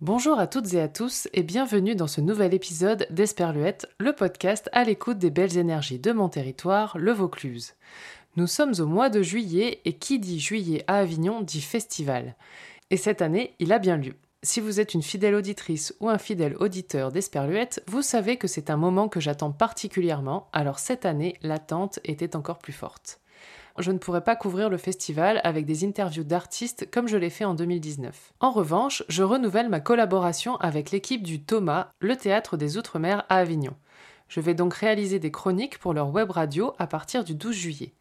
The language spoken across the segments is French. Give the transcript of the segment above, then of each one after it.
Bonjour à toutes et à tous et bienvenue dans ce nouvel épisode d'Esperluette, le podcast à l'écoute des belles énergies de mon territoire, le Vaucluse. Nous sommes au mois de juillet et qui dit juillet à Avignon dit festival. Et cette année, il a bien lieu. Si vous êtes une fidèle auditrice ou un fidèle auditeur d'Esperluette, vous savez que c'est un moment que j'attends particulièrement, alors cette année, l'attente était encore plus forte. Je ne pourrais pas couvrir le festival avec des interviews d'artistes comme je l'ai fait en 2019. En revanche, je renouvelle ma collaboration avec l'équipe du Thomas, le théâtre des Outre-mer à Avignon. Je vais donc réaliser des chroniques pour leur web radio à partir du 12 juillet.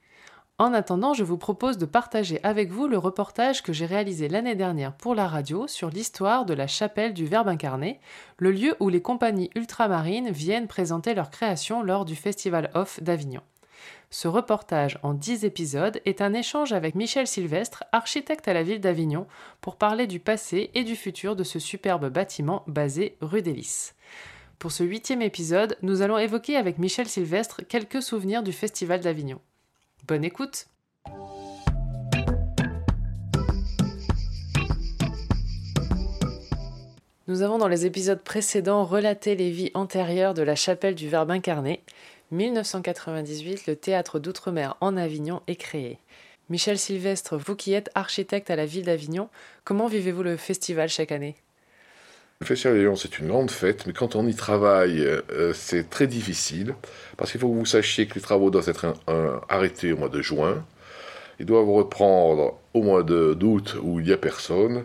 En attendant, je vous propose de partager avec vous le reportage que j'ai réalisé l'année dernière pour la radio sur l'histoire de la chapelle du Verbe incarné, le lieu où les compagnies ultramarines viennent présenter leurs créations lors du Festival Off d'Avignon. Ce reportage en 10 épisodes est un échange avec Michel Sylvestre, architecte à la ville d'Avignon, pour parler du passé et du futur de ce superbe bâtiment basé rue des. Pour ce huitième épisode, nous allons évoquer avec Michel Sylvestre quelques souvenirs du Festival d'Avignon. Bonne écoute Nous avons dans les épisodes précédents relaté les vies antérieures de la chapelle du Verbe incarné. 1998, le théâtre d'outre-mer en Avignon est créé. Michel Sylvestre, vous qui êtes architecte à la ville d'Avignon, comment vivez-vous le festival chaque année? Le Festival c'est une grande fête, mais quand on y travaille, euh, c'est très difficile, parce qu'il faut que vous sachiez que les travaux doivent être arrêtés au mois de juin, ils doivent reprendre au mois d'août où il n'y a personne,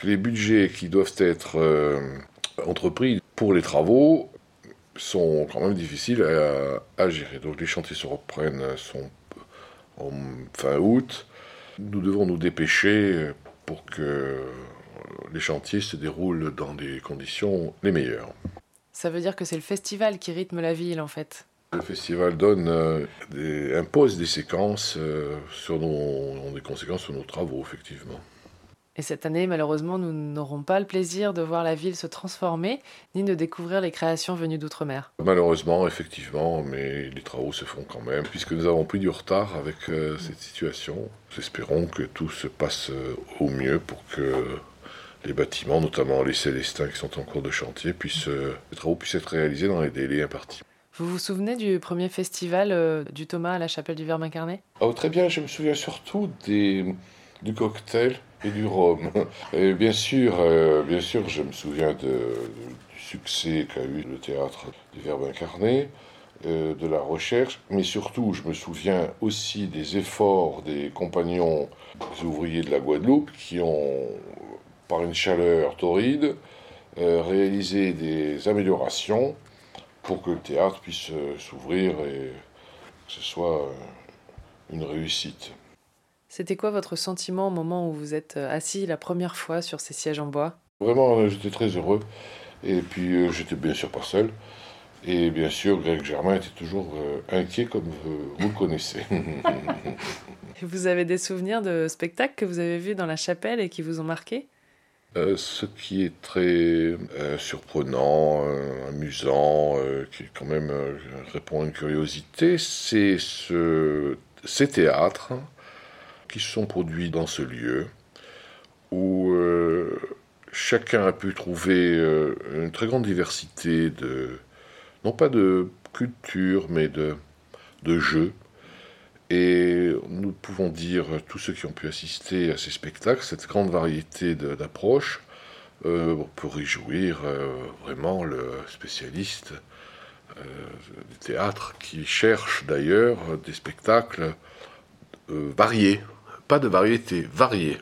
que les budgets qui doivent être euh, entrepris pour les travaux sont quand même difficiles à, gérer. Donc les chantiers se reprennent en fin août. Nous devons nous dépêcher pour que les chantiers se déroulent dans des conditions les meilleures. Ça veut dire que c'est le festival qui rythme la ville en fait le festival donne, euh, des, impose des séquences euh, sur nos, des conséquences sur nos travaux, effectivement. Et cette année, malheureusement, nous n'aurons pas le plaisir de voir la ville se transformer, ni de découvrir les créations venues d'outre-mer. Malheureusement, effectivement, mais les travaux se font quand même, puisque nous avons pris du retard avec euh, cette situation. Nous espérons que tout se passe au mieux pour que les bâtiments, notamment les Célestins qui sont en cours de chantier, puissent, les travaux puissent être réalisés dans les délais impartis. Vous vous souvenez du premier festival euh, du Thomas à la chapelle du Verbe incarné oh, Très bien, je me souviens surtout des, du cocktail et du rhum. Et bien sûr, euh, bien sûr, je me souviens de, du succès qu'a eu le théâtre du Verbe incarné, euh, de la recherche, mais surtout, je me souviens aussi des efforts des compagnons ouvriers de la Guadeloupe qui ont, par une chaleur torride, réalisé des améliorations pour que le théâtre puisse euh, s'ouvrir et que ce soit euh, une réussite. C'était quoi votre sentiment au moment où vous êtes euh, assis la première fois sur ces sièges en bois? Vraiment, j'étais très heureux. Et puis, j'étais bien sûr pas seul. Et bien sûr, Greg Germain était toujours inquiet comme vous, vous le connaissez. vous avez des souvenirs de spectacles que vous avez vus dans la chapelle et qui vous ont marqué? Euh, ce qui est très euh, surprenant, euh, amusant, qui quand même répond à une curiosité, c'est ce, ces théâtres qui se sont produits dans ce lieu, où chacun a pu trouver une très grande diversité de, non pas de culture, mais de, de jeux, et nous pouvons dire, tous ceux qui ont pu assister à ces spectacles, cette grande variété d'approches, euh, peut réjouir euh, vraiment le spécialiste euh, du théâtre qui cherche d'ailleurs des spectacles variés, pas de variété, variés.